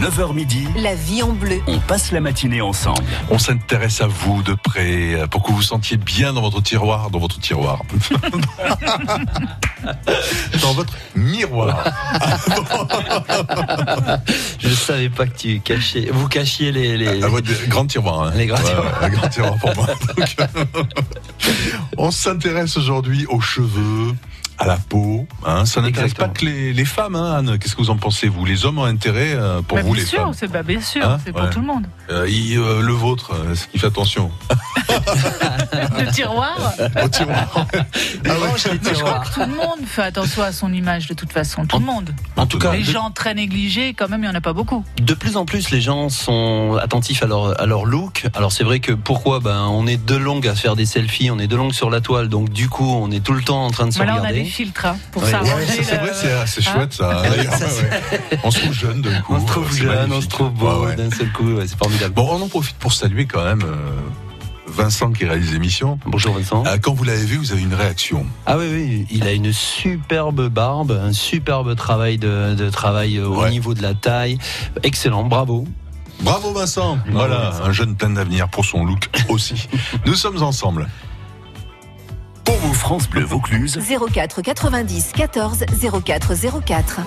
9h midi, La vie en bleu. on passe la matinée ensemble. On s'intéresse à vous de près pour que vous vous sentiez bien dans votre tiroir, dans votre tiroir. dans votre miroir. Je savais pas que tu cachais, vous cachiez les, les... À votre grand tiroir. hein. Les grands Ouais, tiroirs. ouais, un grand tiroir pour moi. Donc, on s'intéresse aujourd'hui aux cheveux, à la peau. Hein. Ça n'intéresse pas que les, les femmes, hein, Anne. Qu'est-ce que vous en pensez, vous? Les hommes ont intérêt euh, pour Bah, vous, bien les sûr, femmes. c'est bah, bien sûr, Hein? c'est pour Ouais. tout le monde. Euh, il- euh, le vôtre, euh, il fait attention. Le tiroir, Au tiroir. Ah ouais. Range les tiroirs. tout le monde fait attention à son image de toute façon, tout le monde. En tout cas, Les de, gens très négligés, quand même, il n'y en a pas beaucoup. de plus en plus, les gens sont attentifs à leur, à leur look. Alors c'est vrai que pourquoi? Ben, On est de longues à faire des selfies, on est de longues sur la toile, donc du coup, on est tout le temps en train de se Mais là, on a regarder. Des filtres hein, pour Ouais. ça. Ouais, ça, c'est vrai, c'est c'est Hein chouette ça. Ouais. On se trouve jeune d'un coup. On se trouve jeune, on se trouve beau Ouais, ouais. d'un seul coup, ouais, c'est formidable. Bon, on en profite pour saluer quand même euh, Vincent qui réalise l'émission. Bonjour Vincent. Euh, Quand vous l'avez vu, vous avez une réaction. Ah oui, oui, il a une superbe barbe, un superbe travail de, de travail euh, au Ouais. niveau de la taille. Excellent, bravo. Bravo Vincent. Voilà, Vincent. un jeune plein d'avenir pour son look aussi. Nous sommes ensemble. France Bleu Vaucluse, 04 90 14 04 04.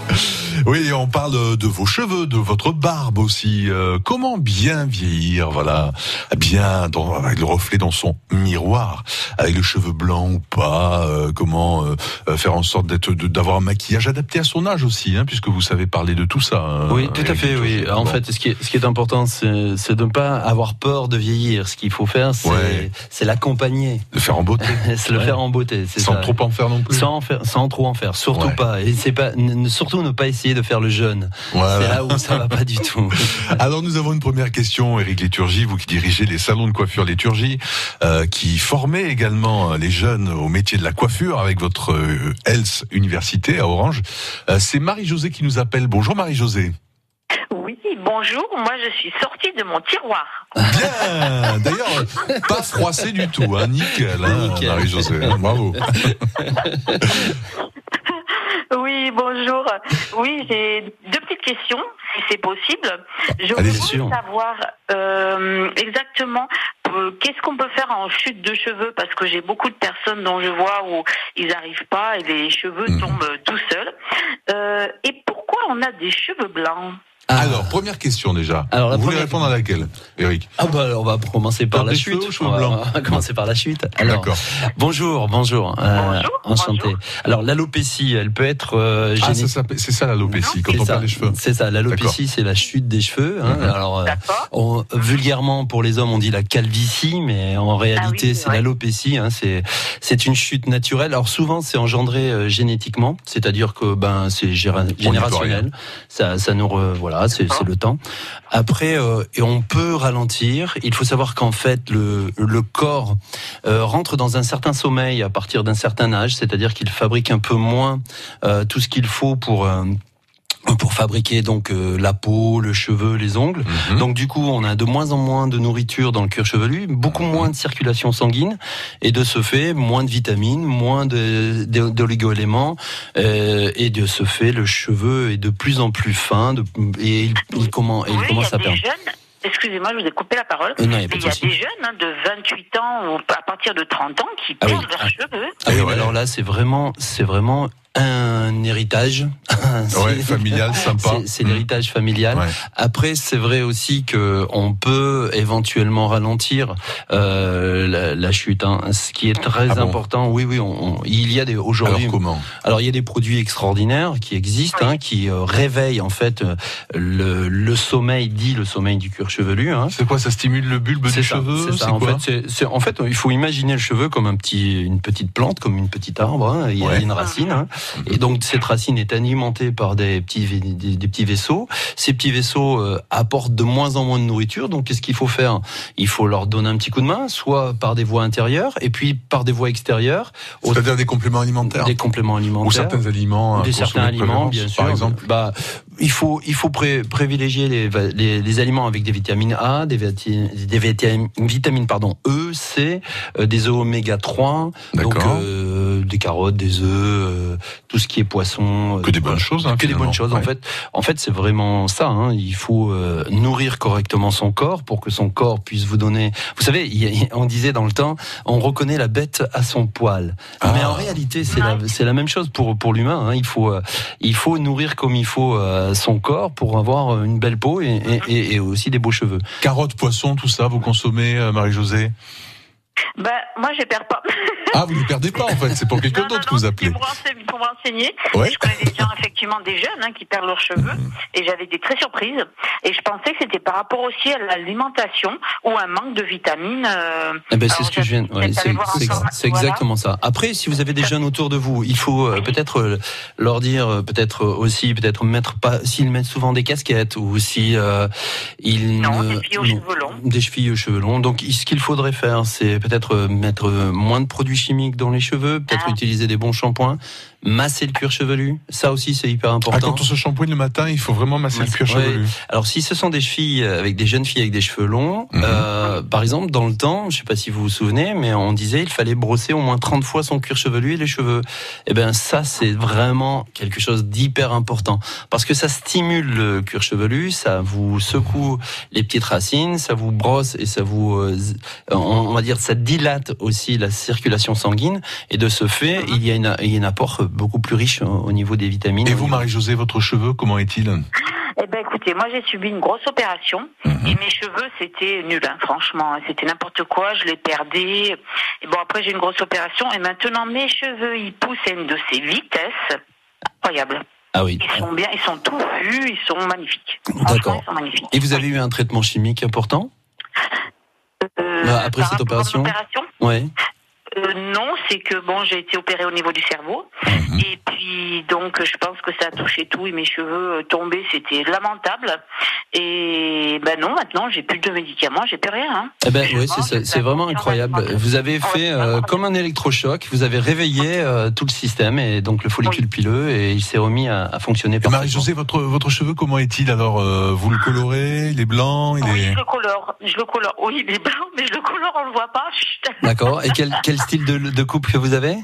Oui, on parle de vos cheveux, de votre barbe aussi. Euh, comment bien vieillir, voilà, bien dans, avec le reflet dans son miroir, avec le cheveu blanc ou pas. euh, comment euh, faire en sorte d'être, de- d'avoir un maquillage adapté à son âge aussi, hein, puisque vous savez parler de tout ça. hein, Oui, tout à fait, oui. En Bon. fait, ce qui est, ce qui est important, c'est c'est de ne pas avoir peur de vieillir. Ce qu'il faut faire, c'est Ouais. c'est l'accompagner, de faire en beauté, c'est le Ouais. faire en beauté. Sans ça. trop en faire non plus. Sans, en faire, sans trop en faire, surtout Ouais. pas. Et c'est pas, surtout ne pas essayer de faire le jeune. Voilà. C'est là où ça va pas du tout. Alors nous avons une première question, Eric Léturgie, vous qui dirigez les salons de coiffure Léturgie, euh, qui formez également euh, les jeunes au métier de la coiffure avec votre euh, Health Université à Orange. Euh, C'est Marie-Josée qui nous appelle. Bonjour Marie-Josée. Oui, bonjour, moi je suis sortie de mon tiroir. Bien pas froissé du tout, hein, nickel, hein, Nickel. Marie-Josée, bravo. Oui, bonjour. Oui, j'ai deux petites questions, si c'est possible. Je Allez, voudrais sûr. savoir euh, exactement euh, qu'est-ce qu'on peut faire en chute de cheveux, parce que j'ai beaucoup de personnes dont je vois où ils n'arrivent pas et les cheveux Mhm. tombent tout seuls. Euh, et pourquoi on a des cheveux blancs? Alors, première question déjà. Alors, la vous voulez première- répondre à laquelle, Eric Ah bah, alors, on va commencer par la des chute. cheveux ou cheveux on, va, blancs on va commencer par la chute. Alors, D'accord. bonjour, bonjour. euh, Bonjour, enchanté. bonjour. Alors, l'alopécie, elle peut être euh, Ah, ça génétique. s'appelle- c'est ça l'alopécie, quand C'est on ça, perd les cheveux. C'est ça, l'alopécie, c'est la chute des cheveux. hein. Mhm. Alors, euh, D'accord on- vulgairement, pour les hommes, on dit la calvitie, mais en réalité, Ah oui, c'est ouais. l'alopécie. Hein, c'est c'est une chute naturelle. Alors souvent, c'est engendré euh, génétiquement, c'est-à-dire que ben c'est peut générationnel. Ça, ça nous re- voilà, c'est c'est le temps. Après, euh, et on peut ralentir. Il faut savoir qu'en fait, le le corps euh, rentre dans un certain sommeil à partir d'un certain âge, c'est-à-dire qu'il fabrique un peu moins euh, tout ce qu'il faut pour euh, pour fabriquer donc euh, la peau, le cheveu, les ongles. Mhm. Donc du coup, on a de moins en moins de nourriture dans le cuir chevelu, beaucoup moins de circulation sanguine, et de ce fait, moins de vitamines, moins de- de- d'oligo-éléments, euh, et de ce fait, le cheveu est de plus en plus fin, de- et il, il comment, et il Oui, il y commence a à des perdre. jeunes. Excusez-moi, je vous ai coupé la parole. Euh, non, il y a Mais pas de il y a des jeunes hein, de 28 ans ou à partir de 30 ans qui Ah oui. perdent leurs Ah. cheveux. Ah oui, mais ouais. alors là, c'est vraiment, c'est vraiment un héritage. Ouais, familial, sympa. C'est- Mhm. l'héritage familial. Ouais. Après, c'est vrai aussi que on peut éventuellement ralentir euh, la, la chute. hein. Ce qui est très Ah bon important. Oui, oui. On, on- il y a des aujourd'hui. Alors comment Alors il y a des produits extraordinaires qui existent, hein, qui euh, réveillent en fait euh, le, le sommeil dit le sommeil du cuir chevelu. Hein. C'est quoi Ça stimule le bulbe C'est du ça, cheveu c'est ça. En fait, c'est- c'est- en fait, il faut imaginer le cheveu comme un petit, une petite plante, comme une petite arbre. hein. Il y a Ouais. une racine, hein. Et donc cette racine est alimentée par des petits, des, des petits vaisseaux. Ces petits vaisseaux euh, apportent de moins en moins de nourriture. Donc, qu'est-ce qu'il faut faire? Il faut leur donner un petit coup de main, soit par des voies intérieures, et puis par des voies extérieures, C'est-à-dire des compléments alimentaires des compléments alimentaires Ou certains aliments à des certains aliments, bien sûr. Par exemple bah, il faut il faut pré- privilégier les, les, les aliments avec des vitamines A, des, vati- des vitamines, vitamines pardon E, C, euh, des oméga 3. Donc D'accord. euh, des carottes, des œufs, euh, tout ce qui est poisson. Que des bonnes choses. Hein, que des bonnes choses en fait. En fait, c'est vraiment ça. Hein. Il faut euh, nourrir correctement son corps pour que son corps puisse vous donner. Vous savez, on disait dans le temps, on reconnaît la bête à son poil. Ah. Mais en réalité, c'est la, même chose pour pour l'humain. Hein. Il faut euh, il faut nourrir comme il faut euh, son corps pour avoir une belle peau et, et, et- et aussi des beaux cheveux. Carottes, poissons, tout ça, vous consommez, euh, Marie-Josée? Ben, moi, je perds pas. Ah, vous ne perdez pas en fait, c'est pour quelqu'un d'autre que vous c'est appelez. Pour. Pour renseigner. Ouais. Je connais des gens, effectivement, des jeunes hein, qui perdent leurs cheveux. Mhm. Et j'avais été très surprise. Et je pensais que c'était par rapport aussi à l'alimentation ou un manque de vitamines. euh, Eh ben, c'est ce que je viens. ouais, c'est voilà. exactement ça. Après, si vous avez des jeunes autour de vous, il faut euh, peut-être euh, leur dire, peut-être aussi, peut-être mettre pas, s'ils mettent souvent des casquettes ou si euh, ils Non, ne- des filles aux cheveux longs. des chevilles aux cheveux longs. Donc, ce qu'il faudrait faire, c'est peut-être euh, mettre euh, moins de produits chimiques dans les cheveux, peut-être Ah. utiliser des bons shampoings, masser le cuir chevelu. Ça aussi, c'est hyper Ah, important. quand on se shampooine le matin, il faut vraiment masser le cuir Ouais. chevelu. Alors si ce sont des filles euh, avec des jeunes filles avec des cheveux longs, Mhm. euh, par exemple dans le temps, je sais pas si vous vous souvenez, mais on disait il fallait brosser au moins 30 fois son cuir chevelu et les cheveux. Eh ben ça c'est vraiment quelque chose d'hyper important parce que ça stimule le cuir chevelu, ça vous secoue les petites racines, ça vous brosse et ça vous, euh, on on va dire ça dilate aussi la circulation sanguine et de ce fait il y a, une, il y a un apport beaucoup plus riche au, au niveau des vitamines. Et vous, Marie-Josée, votre cheveu, comment est-il? Eh ben, écoutez, moi, j'ai subi une grosse opération. Mhm. Et mes cheveux, c'était nul, hein, franchement. C'était n'importe quoi, je les perdais. Et bon, après, j'ai une grosse opération. Et maintenant, mes cheveux, ils poussent à une de ces vitesses. Incroyable. Ah oui. Ils sont bien, ils sont tout vus, ils sont magnifiques. D'accord. Franchement, Ils sont magnifiques. Et vous avez eu un traitement chimique important? Euh, Bah, après cette opération? opération? Ouais. Euh, non, c'est que bon, j'ai été opérée au niveau du cerveau. Mhm. Et puis, donc, je pense que ça a touché tout et mes cheveux euh, tombés, c'était lamentable. Et ben non, maintenant, j'ai plus de médicaments, j'ai plus rien. Hein. Eh ben oui, c'est vraiment incroyable. Vous avez fait euh, comme un électrochoc. Vous avez réveillé euh, tout le système et donc le follicule Oui. pileux et il s'est remis à, à fonctionner. Marie-Josée, votre, votre cheveu, comment est-il Alors, euh, vous le colorez Il est blanc il Oui, est... je le colore. Je le colore. Oui, il est blanc, mais je le colore, on le voit pas. D'accord. Et quel, quel style de, coupe que vous avez?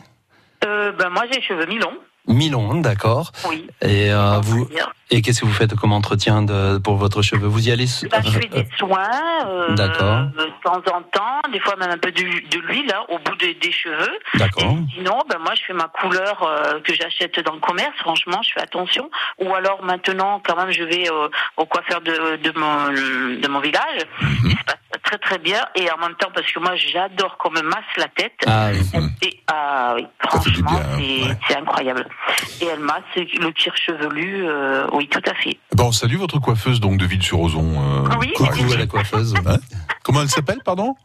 Euh, ben moi, j'ai les cheveux mi-longs. Mi-long, d'accord. Oui. Et euh, vous et qu'est-ce que vous faites comme entretien de, pour votre cheveu Vous y allez Ben, je fais des soins euh, D'accord. de temps en temps, des fois même un peu de, de l'huile hein, au bout des- des cheveux. D'accord. Et sinon, ben moi, je fais ma couleur euh, que j'achète dans le commerce. Franchement, je fais attention. Ou alors maintenant, quand même, je vais au coiffeur de, de mon de mon village. Mhm. Et ça passe très très bien. Et en même temps, parce que moi, j'adore qu'on me masse la tête. Ah oui. Et, ah oui, Ça franchement, bien, c'est ouais. c'est incroyable. Et elle masse le cuir chevelu. euh, oui, tout à fait. Bon, on salue votre coiffeuse donc de Ville-sur-Ozon. euh, Oui. Coucou à la coiffeuse. Comment elle s'appelle, pardon?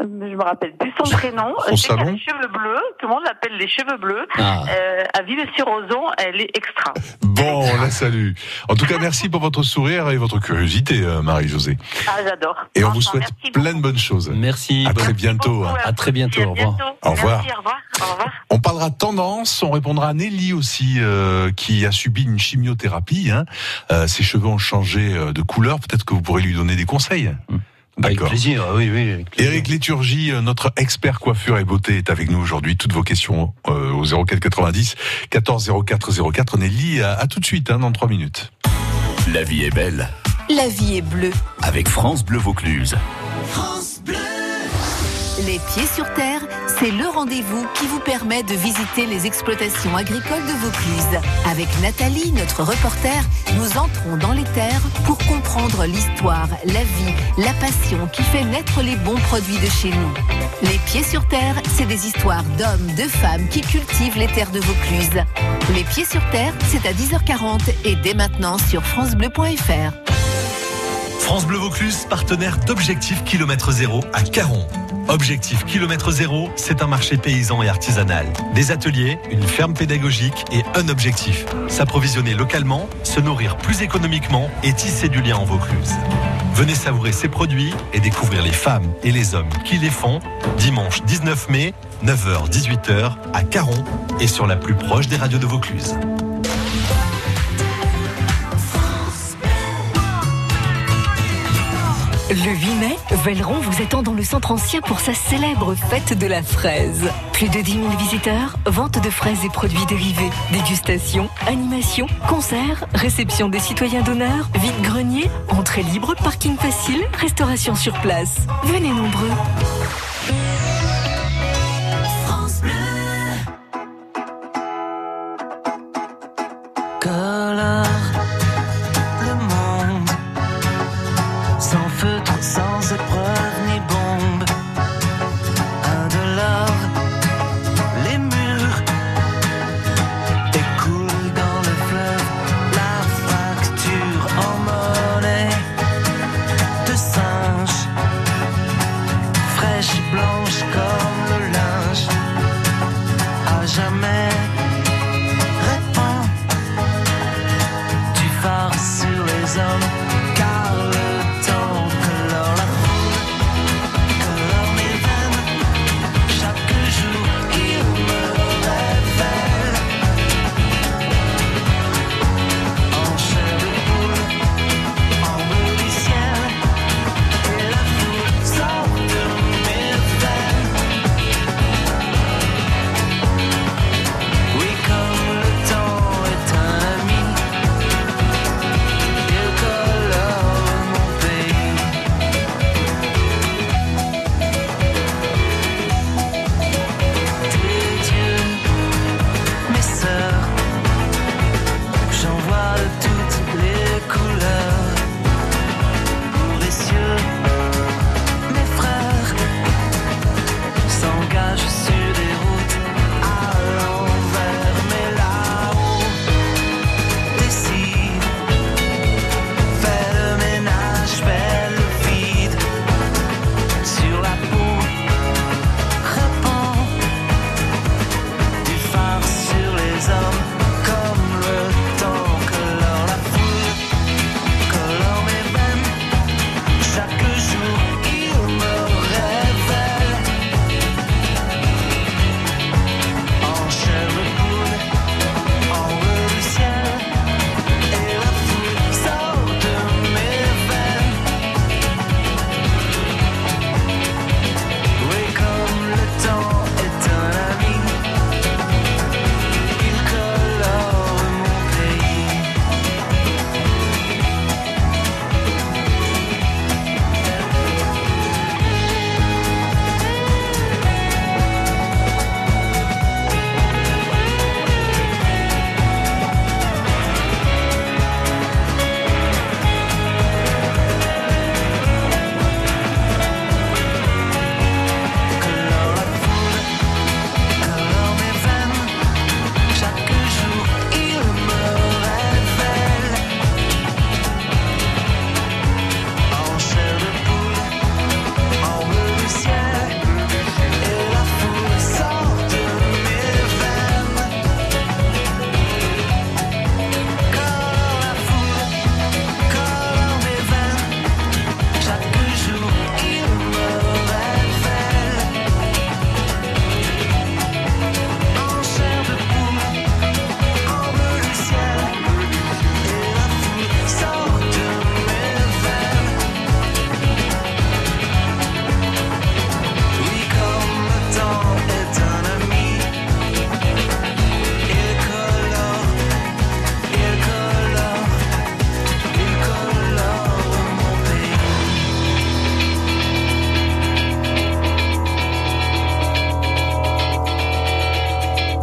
Je me rappelle plus son prénom. Son salon les cheveux bleus. Tout le monde l'appelle les cheveux bleus. Ah. Euh, à Ville-sur-Ozon, elle est extra. Bon, on la salue. En tout cas, merci pour votre sourire et votre curiosité, euh, Marie-Josée. Ah, j'adore. Et on vous souhaite plein de bonnes choses. Merci. À bonne- très bientôt. Beaucoup, hein. à très bientôt, au revoir. bientôt. Au revoir. Merci, au revoir. Au revoir. On parlera tendance, on répondra à Nelly aussi, euh, qui a subi une chimiothérapie. Hein. Euh, ses cheveux ont changé de couleur, peut-être que vous pourrez lui donner des conseils. Avec D'accord. plaisir, oui, oui. avec plaisir. Éric Léturgie, euh, notre expert coiffure et beauté, est avec nous aujourd'hui. Toutes vos questions euh, au 04 90 14 04 04. Nelly, à, à tout de suite, hein, dans trois minutes. La vie est belle La vie est bleue. avec France Bleu Vaucluse. Les pieds sur terre, c'est le rendez-vous qui vous permet de visiter les exploitations agricoles de Vaucluse. Avec Nathalie, notre reporter, nous entrons dans les terres pour comprendre l'histoire, la vie, la passion qui fait naître les bons produits de chez nous. Les pieds sur terre, c'est des histoires d'hommes, de femmes qui cultivent les terres de Vaucluse. Les pieds sur terre, c'est à 10h40 et dès maintenant sur francebleu.fr. France Bleu Vaucluse, partenaire d'Objectif Kilomètre Zéro à Caron. Objectif Kilomètre Zéro, c'est un marché paysan et artisanal. Des ateliers, une ferme pédagogique et un objectif. S'approvisionner localement, se nourrir plus économiquement et tisser du lien en Vaucluse. Venez savourer ces produits et découvrir les femmes et les hommes qui les font dimanche 19 mai, 9h-18h à Caron et sur la plus proche des radios de Vaucluse. Le 8 mai, Velleron vous attend dans le centre ancien pour sa célèbre fête de la fraise. Plus de 10 000 visiteurs, vente de fraises et produits dérivés, dégustation, animation, concerts, réception des citoyens d'honneur, vide-grenier, entrée libre, parking facile, restauration sur place. Venez nombreux.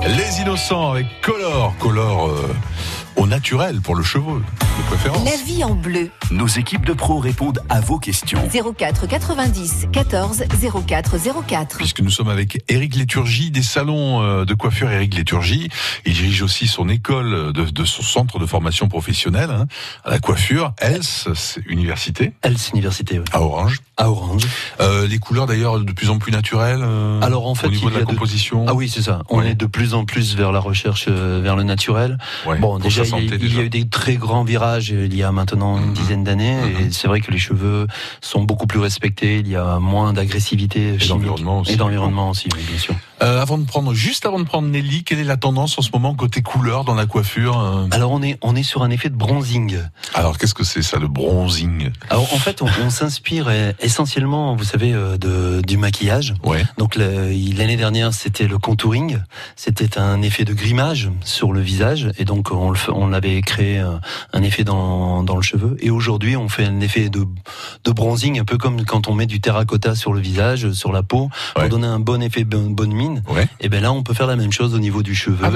Les innocents avec Color, Color euh, au naturel pour le cheveu, de préférence. La vie en bleu. Nos équipes de pros répondent à vos questions. 04 90 14 04 04. Puisque nous sommes avec Eric Léturgie des salons euh, de coiffure Eric Léturgie. Il dirige aussi son école de, de son centre de formation professionnelle hein, à la coiffure, ELS, c'est université, Else Université, oui. à Orange. à Orange. Euh, les couleurs d'ailleurs de plus en plus naturelles. euh, Alors en fait, au niveau il de y la a de- composition. Ah oui, c'est ça. On Ouais. est de plus en plus vers la recherche, euh, vers le naturel. Ouais, Bon, déjà, sa il y, a, santé, il y déjà. a eu des très grands virages il y a maintenant une Mhm. dizaine d'années, Mhm. et c'est vrai que les cheveux sont beaucoup plus respectés. Il y a moins d'agressivité chimique d'environnement aussi. et d'environnement aussi, oui, bien sûr. Euh, avant de prendre, juste avant de prendre Nelly, quelle est la tendance en ce moment côté couleur dans la coiffure euh Alors on est on est sur un effet de bronzing. Alors qu'est-ce que c'est ça, le bronzing? Alors en fait, on, on s'inspire euh, essentiellement, vous savez, euh, de, du maquillage. Ouais. Donc l'année dernière, c'était le contouring, c'était un effet de grimage sur le visage, et donc on, le on avait créé un, un effet dans, dans le cheveu. Et aujourd'hui, on fait un effet de, de bronzing, un peu comme quand on met du terracotta sur le visage, sur la peau, pour Ouais. donner un bon effet, bonne, bonne Ouais. Et ben là, on peut faire la même chose au niveau du cheveu. Ah.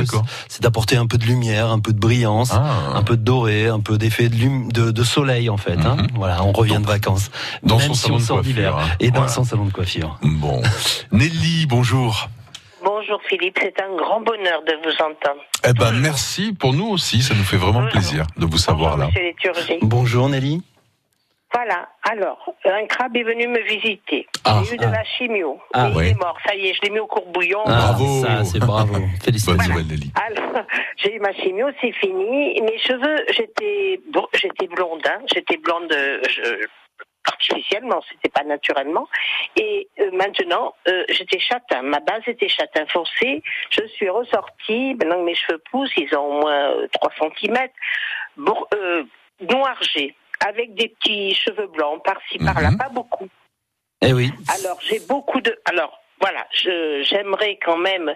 C'est d'apporter un peu de lumière, un peu de brillance. Ah. Un peu de doré, un peu d'effet de, lum- de, de soleil en fait. hein. Mhm. Voilà, on revient Donc, de vacances. dans Même son si salon on de sort coiffure, d'hiver hein. et dans Voilà. son salon de coiffure. Bon. Nelly, bonjour. Bonjour Philippe, c'est un grand bonheur de vous entendre. Eh ben merci pour nous aussi, ça nous fait vraiment plaisir de vous savoir là. Bonjour Nelly. Voilà, alors, un crabe est venu me visiter. Ah. J'ai eu de la chimio. Ah, et il ouais. est mort, ça y est, je l'ai mis au courbouillon. Ah, Bravo. Ça, c'est bravo. Bonne Félicitations. nouvelle Nelly. Alors, j'ai eu ma chimio, c'est fini. Mes cheveux, j'étais bon, j'étais blonde, hein. j'étais blonde euh, je- artificiellement, c'était pas naturellement. Et euh, maintenant, euh, j'étais châtain. Ma base était châtain foncé. Je suis ressortie. Maintenant que mes cheveux poussent, ils ont au moins euh, 3 cm. Bon, euh, noirgé, avec des petits cheveux blancs par-ci par-là, Mhm. pas beaucoup. Eh oui. Alors j'ai beaucoup de. Alors voilà, je j'aimerais quand même.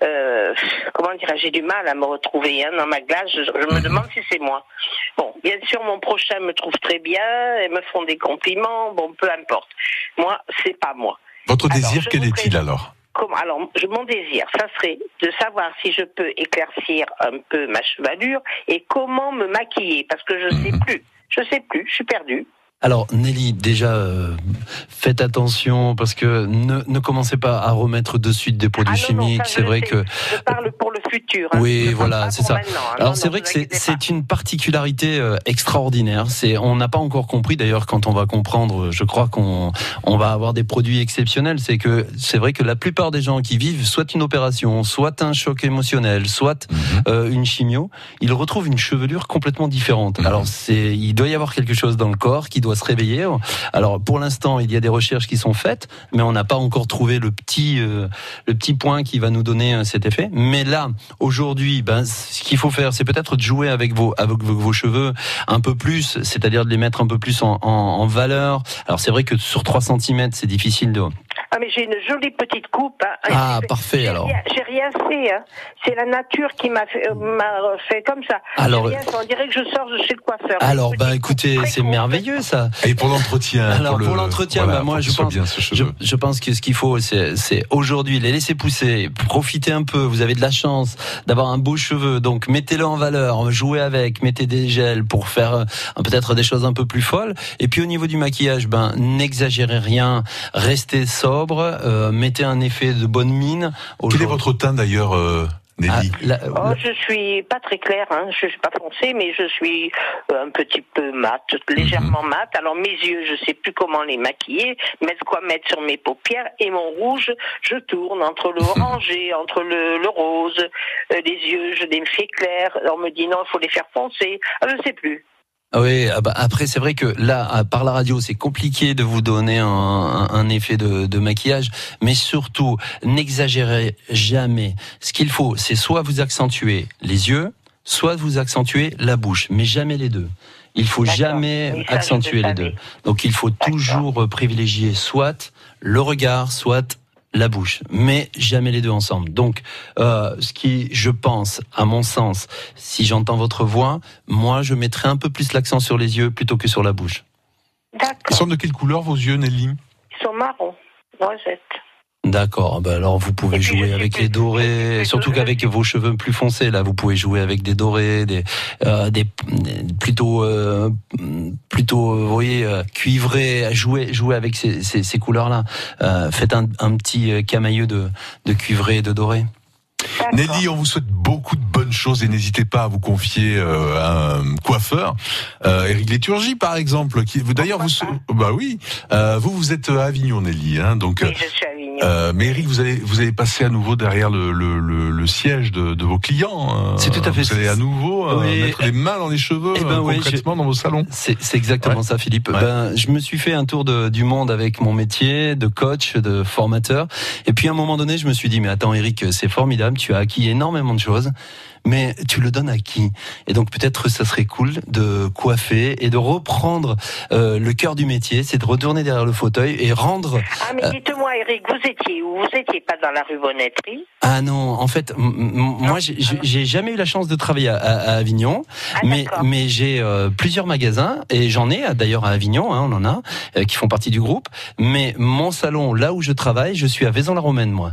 Euh, comment dire, j'ai du mal à me retrouver hein, dans ma glace. Je, je me demande si c'est moi. Bon, bien sûr, mon prochain me trouve très bien et me font des compliments. Bon, peu importe. Moi, c'est pas moi. Votre Alors, désir, quel est-il alors? Comment Alors, je, mon désir, ça serait de savoir si je peux éclaircir un peu ma chevelure et comment me maquiller, parce que je sais plus. Je sais plus. Je suis perdue. Alors Nelly, déjà euh, faites attention parce que ne, ne commencez pas à remettre de suite des produits Ah non, chimiques. c'est vrai sais. que Je parle pour le futur. hein. Oui, voilà, c'est ça. maintenant, hein. Alors c'est vrai que c'est une particularité euh, extraordinaire. C'est on n'a pas encore compris d'ailleurs quand on va comprendre. Je crois qu'on on va avoir des produits exceptionnels. C'est que c'est vrai que la plupart des gens qui vivent soit une opération, soit un choc émotionnel, soit Mhm. euh, une chimio, ils retrouvent une chevelure complètement différente. Mhm. Alors c'est il doit y avoir quelque chose dans le corps qui doit se réveiller. Alors pour l'instant il y a des recherches qui sont faites, mais on n'a pas encore trouvé le petit euh, le petit point qui va nous donner euh, cet effet. Mais là, aujourd'hui, ben, ce qu'il faut faire, c'est peut-être de jouer avec vos, avec vos, cheveux un peu plus, c'est-à-dire de les mettre un peu plus en, en, en valeur. Alors c'est vrai que sur 3 cm, c'est difficile de... Ah, mais j'ai une jolie petite coupe. hein. Ah, parfait, j'ai alors. rien- J'ai rien fait. Hein. C'est la nature qui m'a fait, euh, fait comme ça. Alors, J'ai rien fait. on dirait que je sors de chez le coiffeur. Alors, petite écoutez, c'est merveilleux ça. Et pour l'entretien Alors pour l'entretien, voilà, bah, moi je pense, bien ce je, pense que ce qu'il faut, c'est c'est aujourd'hui les laisser pousser, profiter un peu. Vous avez de la chance d'avoir un beau cheveu, donc mettez-le en valeur, jouez avec, mettez des gels pour faire euh, peut-être des choses un peu plus folles. Et puis au niveau du maquillage, ben n'exagérez rien, restez sobre, euh, mettez un effet de bonne mine. Quel est votre teint d'ailleurs, euh, Ah, Nelly la- Oh, je suis pas très claire, hein. je suis pas foncée, mais je suis euh, un petit peu mat, légèrement Mhm. mat. Alors mes yeux, je sais plus comment les maquiller, mettre quoi mettre sur mes paupières et mon rouge, je tourne entre le orangé, entre le, le rose, euh, les yeux, je les fais clairs. On me dit non, il faut les faire foncer. Ah, je sais plus. Ah Oui, ah bah après c'est vrai que là, par la radio, c'est compliqué de vous donner un, effet de, de maquillage, mais surtout, n'exagérez jamais. Ce qu'il faut, c'est soit vous accentuer les yeux, soit vous accentuer la bouche, mais jamais les deux. Il faut jamais Oui, ça, je accentuer le les deux. Donc il faut toujours euh, privilégier soit le regard, soit la bouche, mais jamais les deux ensemble. Donc, euh, ce qui, je pense, à mon sens, si j'entends votre voix, moi, je mettrais un peu plus l'accent sur les yeux plutôt que sur la bouche. Ils D'accord. sont de quelle couleur vos yeux, Nelly? Ils sont marrons, noisettes. D'accord. Ben alors, vous pouvez jouer avec les dorés, surtout qu'avec vos cheveux plus foncés, là, vous pouvez jouer avec des dorés, des, euh, des des- plutôt, euh, plutôt, euh, vous voyez, euh, cuivrés. Jouer, jouer avec ces, ces, ces couleurs-là. Euh, faites un, un petit camailleux de, de cuivré et de doré. Nelly, on vous souhaite beaucoup de bonnes choses et n'hésitez pas à vous confier euh, à un coiffeur. Euh, Eric Léturgie, par exemple, qui d'ailleurs vous, bah oui, euh, vous vous êtes à Avignon, Nelly, hein, donc Oui, je suis à Avignon. Euh, mais Eric, vous allez, vous allez passer à nouveau derrière le, le, le, le siège de, de vos clients. euh, C'est tout à fait Vous allez à nouveau euh, Oui. mettre les mains dans les cheveux Eh ben euh, oui, concrètement dans vos salons. C'est c'est exactement Ouais. ça, Philippe. Ouais. Ben, je me suis fait un tour de- du monde avec mon métier de coach, de formateur. Et puis à un moment donné, je me suis dit, mais attends, Eric, c'est formidable. Tu as acquis énormément de choses. Mais tu le donnes à qui? Et donc peut-être ça serait cool de coiffer et de reprendre euh, le cœur du métier, c'est de retourner derrière le fauteuil et rendre. Ah, mais. Eric, vous étiez où? Vous étiez pas dans la rue Bonneterie Ah non, en fait, moi j'ai- jamais eu la chance de travailler à, Avignon, Ah, mais j'ai euh, plusieurs magasins et j'en ai d'ailleurs à Avignon, hein, on en a euh, qui font partie du groupe. Mais mon salon, là où je travaille, je suis à Vaison-la-Romaine, moi.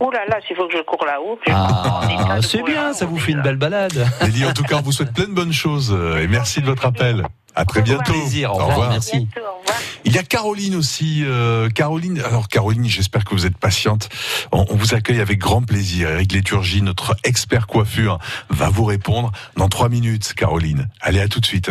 Oh là là, s'il faut que je cours là-haut. je Ah, c'est bien, ça vous fait une belle balade. Nelly, en tout cas, on vous souhaite plein de bonnes choses euh, et merci de votre appel. À très Au revoir. bientôt. Plaisir, au revoir, merci. Bientôt, au revoir. Il y a Caroline aussi. euh, Caroline, alors Caroline, j'espère que vous êtes patiente. On, on vous accueille avec grand plaisir. Eric Léturgie, notre expert coiffure, va vous répondre dans trois minutes. Caroline, allez à tout de suite.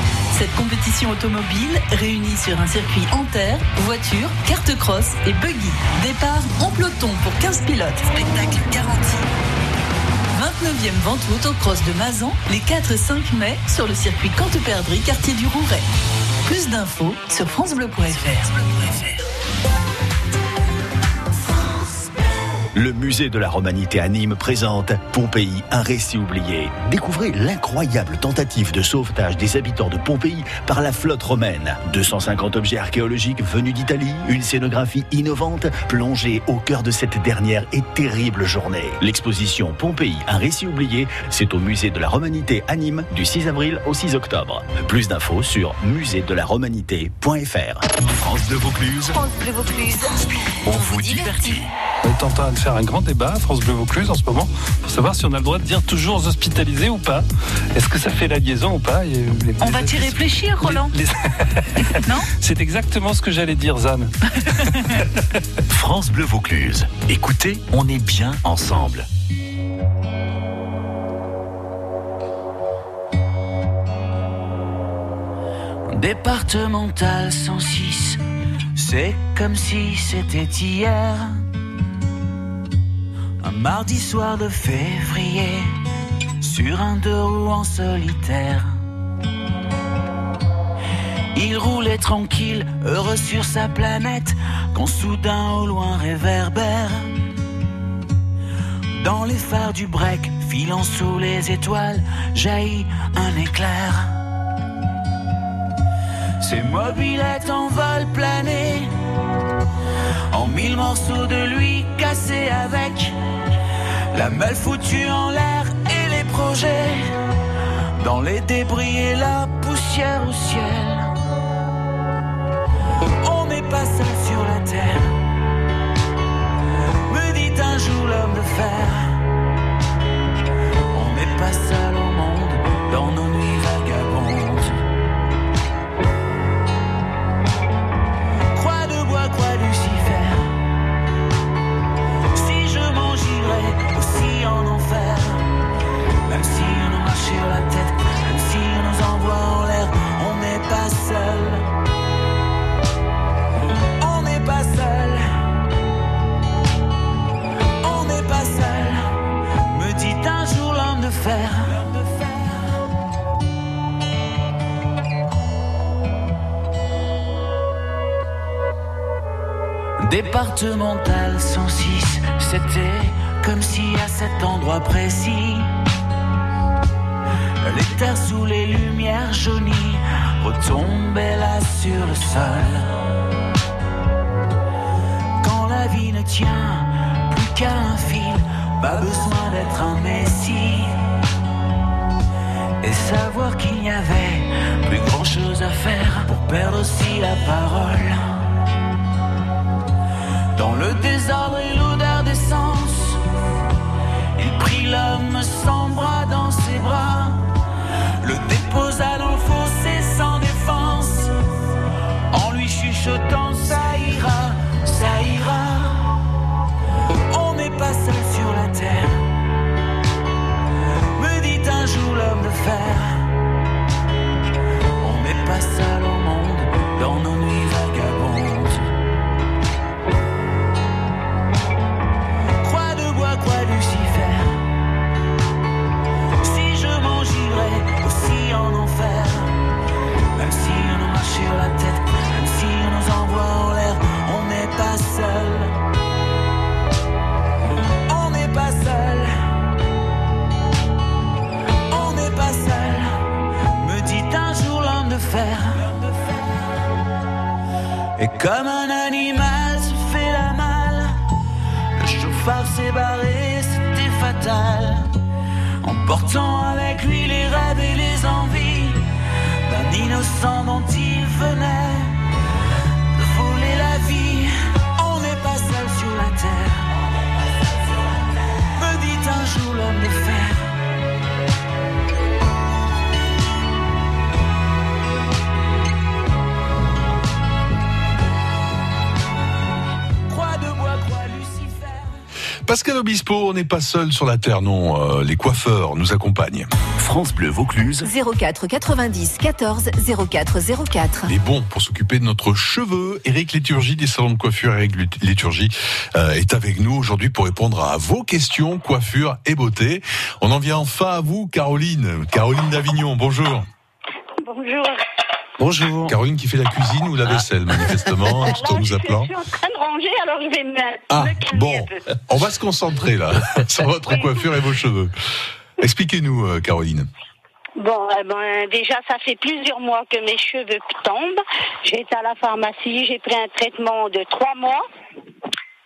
Cette compétition automobile réunit sur un circuit en terre, voiture, carte cross et buggy. Départ en peloton pour 15 pilotes. Spectacle garanti. 29e Ventoux Autocross de Mazan, les 4 et 5 mai sur le circuit Cantes-Perdrix, quartier du Rouret. Plus d'infos sur francebleu.fr. Le musée de la Romanité à Nîmes présente Pompéi, un récit oublié. Découvrez l'incroyable tentative de sauvetage des habitants de Pompéi par la flotte romaine. 250 objets archéologiques venus d'Italie, une scénographie innovante, plongée au cœur de cette dernière et terrible journée. L'exposition Pompéi, un récit oublié, c'est au musée de la Romanité à Nîmes du 6 avril au 6 octobre. Plus d'infos sur muséedelaromanité.fr. France de Vaucluse, France Bleu Vaucluse. on vous divertit. On est en train de faire un grand débat à France Bleu Vaucluse en ce moment pour savoir si on a le droit de dire toujours hospitalisé ou pas. Est-ce que ça fait la liaison ou pas les- On va t'y réfléchir, Roland. les- Non C'est exactement ce que j'allais dire, Zan. France Bleu Vaucluse. Écoutez, on est bien ensemble. Départemental 106, c'est comme si c'était hier. Mardi soir de février, sur un deux roues en solitaire. Il roulait tranquille, heureux sur sa planète, quand soudain au loin réverbère. Dans les phares du break, filant sous les étoiles, jaillit un éclair. Ses mobilettes en vol plané, en mille morceaux de lui cassés avec la malle foutue en l'air et les projets, dans les débris et la poussière au ciel. tombait là sur le sol. Quand la vie ne tient plus qu'à un fil, pas besoin d'être un messie. Et savoir qu'il n'y avait plus grand chose à faire pour perdre aussi la parole. Dans le désordre et l'odeur d'essence, il prit l'homme sans bras dans ses bras, le déposa dans le fossé chuchotant ça ira, ça ira. On oh, n'est pas seul sur la terre. Me dit un jour l'homme de fer. On n'est pas seul au monde dans nos Et comme un animal se fait la malle, le chauffard s'est barré, c'était fatal. Emportant avec lui les rêves et les envies d'un innocent dont il venait Pascal Obispo, on n'est pas seul sur la terre, non. euh, les coiffeurs nous accompagnent. France Bleu Vaucluse. 04 90 14 04 04. Les bons pour s'occuper de notre cheveu. Eric Léturgie des salons de coiffure. Eric Léturgie euh, est avec nous aujourd'hui pour répondre à vos questions coiffure et beauté. On en vient enfin à vous, Caroline. Caroline d'Avignon, bonjour. Bonjour. Bonjour. Caroline qui fait la cuisine ou la vaisselle, manifestement, tout en nous appelant. Je suis en train de ranger, alors je vais me, Ah, me bon, on va se concentrer là sur votre coiffure et vos cheveux. Expliquez-nous, euh, Caroline. Bon, eh ben, déjà, ça fait plusieurs mois que mes cheveux tombent. J'ai été à la pharmacie, j'ai pris un traitement de trois mois.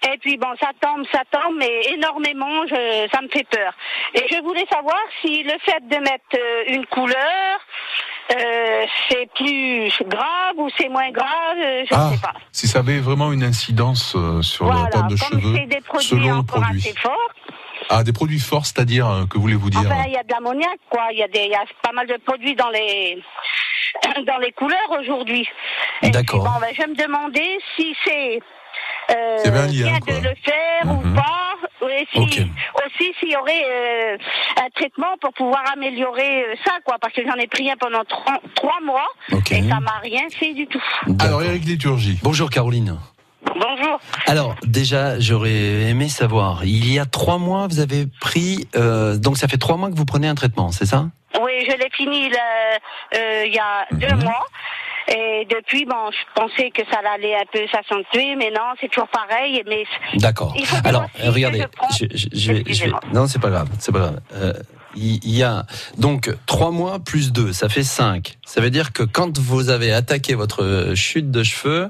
Et puis bon, ça tombe, ça tombe, mais énormément, je, ça me fait peur. Et je voulais savoir si le fait de mettre euh, une couleur, euh, c'est plus grave ou c'est moins grave, euh, je ne Ah, sais pas. si ça avait vraiment une incidence euh, sur Voilà, la perte de comme cheveux, des produits selon le produit. assez forts. Ah, des produits forts, c'est-à-dire, que voulez-vous dire Enfin, il y a de l'ammoniac, quoi. Il y a des, y a pas mal de produits dans les, dans les couleurs aujourd'hui. D'accord. Bon, ben, je me demandais si c'est, euh, S'il y avait un lien, de le faire Mhm. ou pas. Et si, Ok. aussi s'il y aurait euh, un traitement pour pouvoir améliorer euh, ça, quoi. Parce que j'en ai pris un pendant trois, trois mois Ok. et ça m'a rien fait du tout. Alors, Eric Léturgie. Bonjour Caroline. Bonjour. Alors déjà, j'aurais aimé savoir, il y a trois mois, vous avez pris, euh, donc ça fait trois mois que vous prenez un traitement, c'est ça? Oui, je l'ai fini euh, il y a Mhm. deux mois. Et depuis, bon, je pensais que ça allait un peu s'accentuer, mais non, c'est toujours pareil. Mais D'accord. Alors, regardez, je je, je- vais, je vais- non, c'est pas grave, c'est pas grave. Euh, il y a donc trois mois plus deux, ça fait cinq. Ça veut dire que quand vous avez attaqué votre chute de cheveux,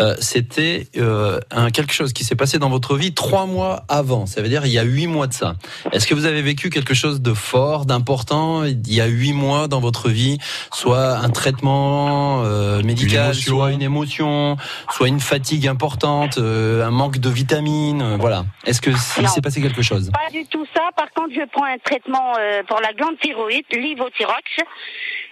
euh, c'était euh, un quelque chose qui s'est passé dans votre vie trois mois avant. Ça veut dire il y a huit mois de ça. Est-ce que vous avez vécu quelque chose de fort, d'important il y a huit mois dans votre vie, soit un traitement euh, médical, soit une émotion, soit une fatigue importante, euh, un manque de vitamines, euh, voilà. Est-ce que il s'est passé quelque chose? pas du tout ça. Par contre, je prends un traitement euh, pour la glande thyroïde, l'ivothyrox.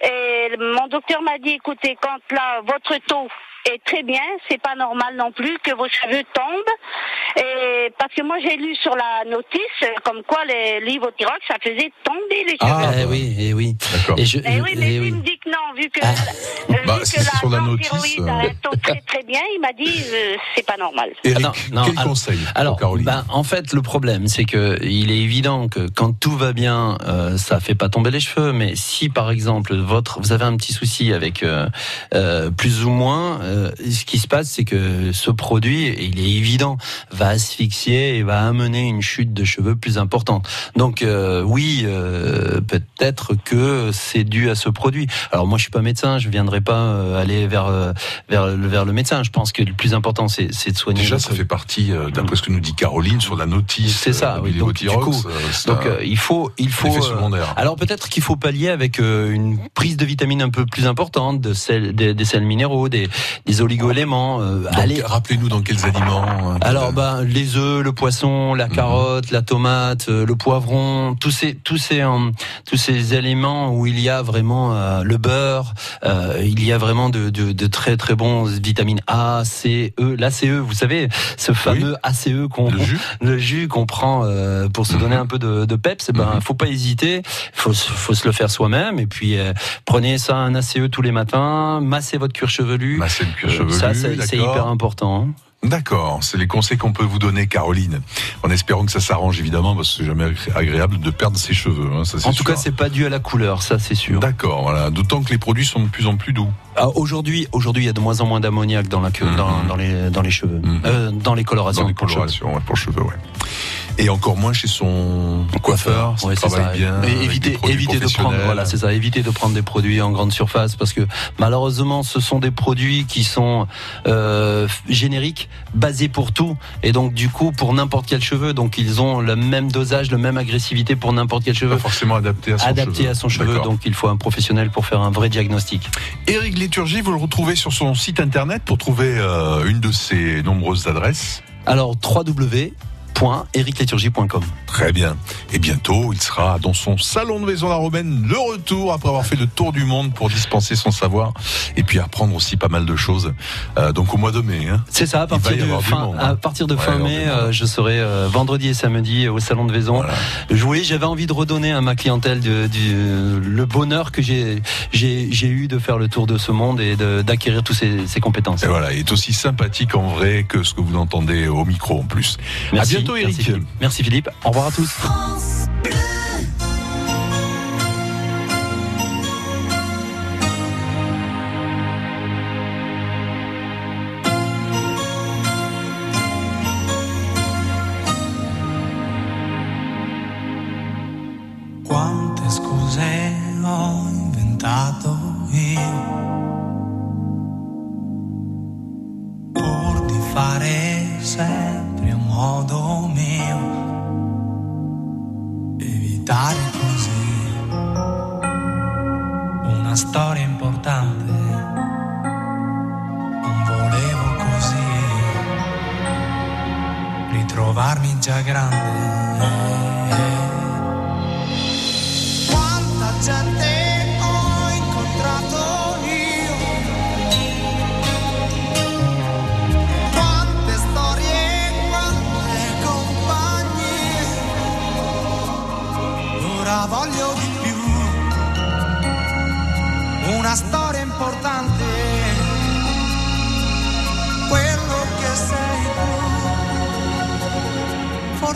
Et mon docteur m'a dit, écoutez, quand là, votre taux est très bien, c'est pas normal non plus que vos cheveux tombent. Et parce que moi, j'ai lu sur la notice euh, comme quoi les- l'ivothyrox, ça faisait tomber les cheveux. Ah, Eh oui, eh oui. D'accord. Et je, Eh oui, mais eh il oui. me dit que non, vu que, Ah. euh, vu Bah, que si c'est sur la notice, euh. très très bien, il m'a dit euh, c'est pas normal. Eric, non, non, quel alors- conseil Alors, pour Caroline ben, en fait, le problème, c'est que il est évident que quand tout va bien, euh, ça fait pas tomber les cheveux. Mais si, par exemple, votre, vous avez un petit souci avec euh, euh, plus ou moins, euh, ce qui se passe, c'est que ce produit, il est évident, va asphyxier et va amener une chute de cheveux plus importante. Donc, euh, oui, euh, peut-être que c'est dû à ce produit. Alors, moi, je suis pas médecin, je viendrai pas aller vers vers le vers le médecin. Je pense que le plus important, c'est de soigner. Déjà, ça fait partie, euh, d'après ce que nous dit Caroline, sur la notice. C'est ça, oui, donc, du coup, Donc un il faut, il faut. alors peut-être qu'il faut pallier avec une prise de vitamines un peu plus importante, de sel, des, des sels minéraux, des, des oligo-éléments. euh, allez. Rappelez-nous dans quels aliments. euh, Alors ben les œufs, le poisson, la carotte, la tomate, euh, le poivron, tous ces tous ces euh, tous ces éléments où il y a vraiment euh, le beurre, euh, il y a vraiment de, de, de très très bons vitamines A, C, E. L'ACE, vous savez, ce fameux ACE qu'on Le jus le jus qu'on prend euh, pour se donner un peu de, de peps, ben Mhm. faut pas hésiter, faut faut se le faire soi-même et puis euh, prenez ça un ACE tous les matins, massez votre cuir chevelu. Masser Euh, chevelu. ça c'est hyper important. hein. D'accord, c'est les conseils qu'on peut vous donner, Caroline. En espérant que ça s'arrange, évidemment, parce que c'est jamais agré- agréable de perdre ses cheveux. hein, ça, En tout sûr. cas, c'est pas dû à la couleur, ça c'est sûr. D'accord, voilà. D'autant que les produits sont de plus en plus doux. Ah, aujourd'hui, aujourd'hui, il y a de moins en moins d'ammoniac dans la queue, Mhm. dans, dans les dans les cheveux, Mhm. euh, dans les colorations. Dans les pour cheveux. colorations, ouais, pour cheveux, ouais. Et encore moins chez son coiffeur, Ouais, c'est travaille ça. bien. Et éviter, éviter de prendre, voilà, c'est ça, éviter de prendre des produits en grande surface parce que malheureusement, ce sont des produits qui sont euh, génériques, basés pour tout, et donc du coup pour n'importe quel cheveu. Donc ils ont le même dosage, le même agressivité pour n'importe quel cheveu. Pas forcément adapté à son adapté cheveu. à son cheveu, donc il faut un professionnel pour faire un vrai diagnostic. Éric Vous le retrouvez sur son site internet pour trouver euh, une de ses nombreuses adresses. Alors www.ericleturgie.com. Très bien. Et bientôt, il sera dans son salon de Maison la Romaine, le retour après avoir fait le tour du monde pour dispenser son savoir et puis apprendre aussi pas mal de choses. Euh, donc au mois de mai. Hein. C'est ça, à va partir de du fin, monde, hein. à partir de Ouais, fin mai, du euh, je serai euh, vendredi et samedi au salon de Vaison. Jouer, j'avais envie de redonner à ma clientèle de- du- le bonheur que j'ai j'ai j'ai eu de faire le tour de ce monde et d'acquérir toutes ces, ces compétences. Et voilà, il est aussi sympathique en vrai que ce que vous entendez au micro en plus. Merci, à bientôt Eric. Merci Philippe. Merci Philippe. Au revoir à tous.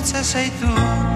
Tu, forse sei tu.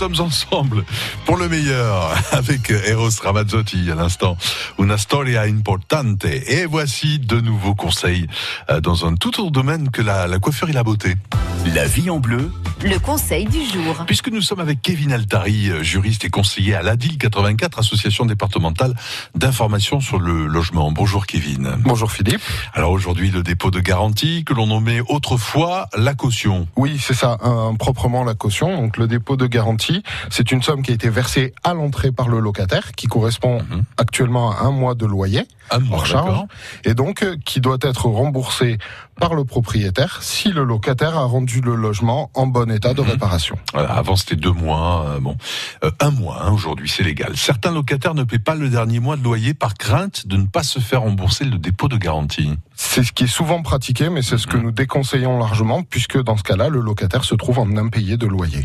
Sommes ensemble pour le meilleur avec Eros Ramazzotti à l'instant. Una storia importante. Et voici de nouveaux conseils euh, dans un tout autre domaine que la, la coiffure et la beauté. La vie en bleu, Le conseil du jour. Puisque nous sommes avec Kevin Altari, euh, juriste et conseiller à l'ADIL 84, association départementale d'information sur le logement. Bonjour Kevin. Bonjour Philippe. Alors aujourd'hui, le dépôt de garantie que l'on nommait autrefois la caution. Oui, c'est ça, un- proprement la caution. Donc le dépôt de garantie, c'est une somme qui a été versée à l'entrée par le locataire, qui correspond actuellement à un mois de loyer Un mois, hors charge, et donc euh, qui doit être remboursé par le propriétaire si le locataire a rendu le logement en bon état de réparation. Voilà, avant c'était deux mois, euh, bon, Euh, un mois hein, aujourd'hui, c'est légal. Certains locataires ne paient pas le dernier mois de loyer par crainte de ne pas se faire rembourser le dépôt de garantie. C'est ce qui est souvent pratiqué, mais c'est ce que nous déconseillons largement, puisque dans ce cas-là, le locataire se trouve en impayé de loyer.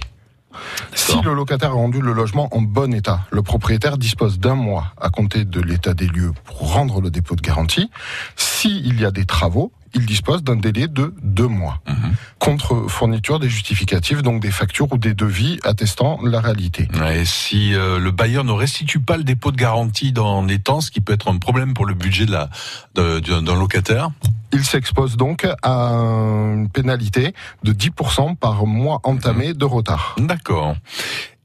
Si le locataire a rendu le logement en bon état, le propriétaire dispose d'un mois à compter de l'état des lieux pour rendre le dépôt de garantie. S'il y a des travaux, il dispose d'un délai de deux mois. Contre fourniture des justificatifs, donc des factures ou des devis attestant la réalité. Et si euh, le bailleur ne restitue pas le dépôt de garantie dans les temps, ce qui peut être un problème pour le budget de de- d'un d'un locataire. Il s'expose donc à une pénalité de 10% par mois entamé de retard. D'accord.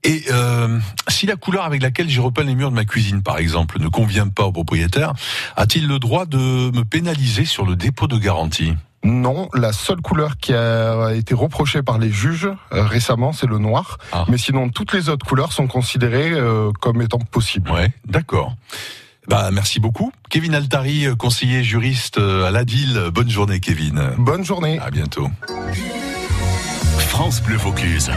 Et euh, si la couleur avec laquelle j'ai repeint les murs de ma cuisine, par exemple, ne convient pas au propriétaire, a-t-il le droit de me pénaliser sur le dépôt de garantie? Non, la seule couleur qui a été reprochée par les juges euh, récemment, c'est le noir. Mais sinon, toutes les autres couleurs sont considérées euh, comme étant possibles. Ouais, d'accord. Bah, merci beaucoup. Kevin Altari, euh, conseiller juriste à l'ADIL. Bonne journée, Kevin. Bonne journée. À bientôt. France Bleu Vaucluse.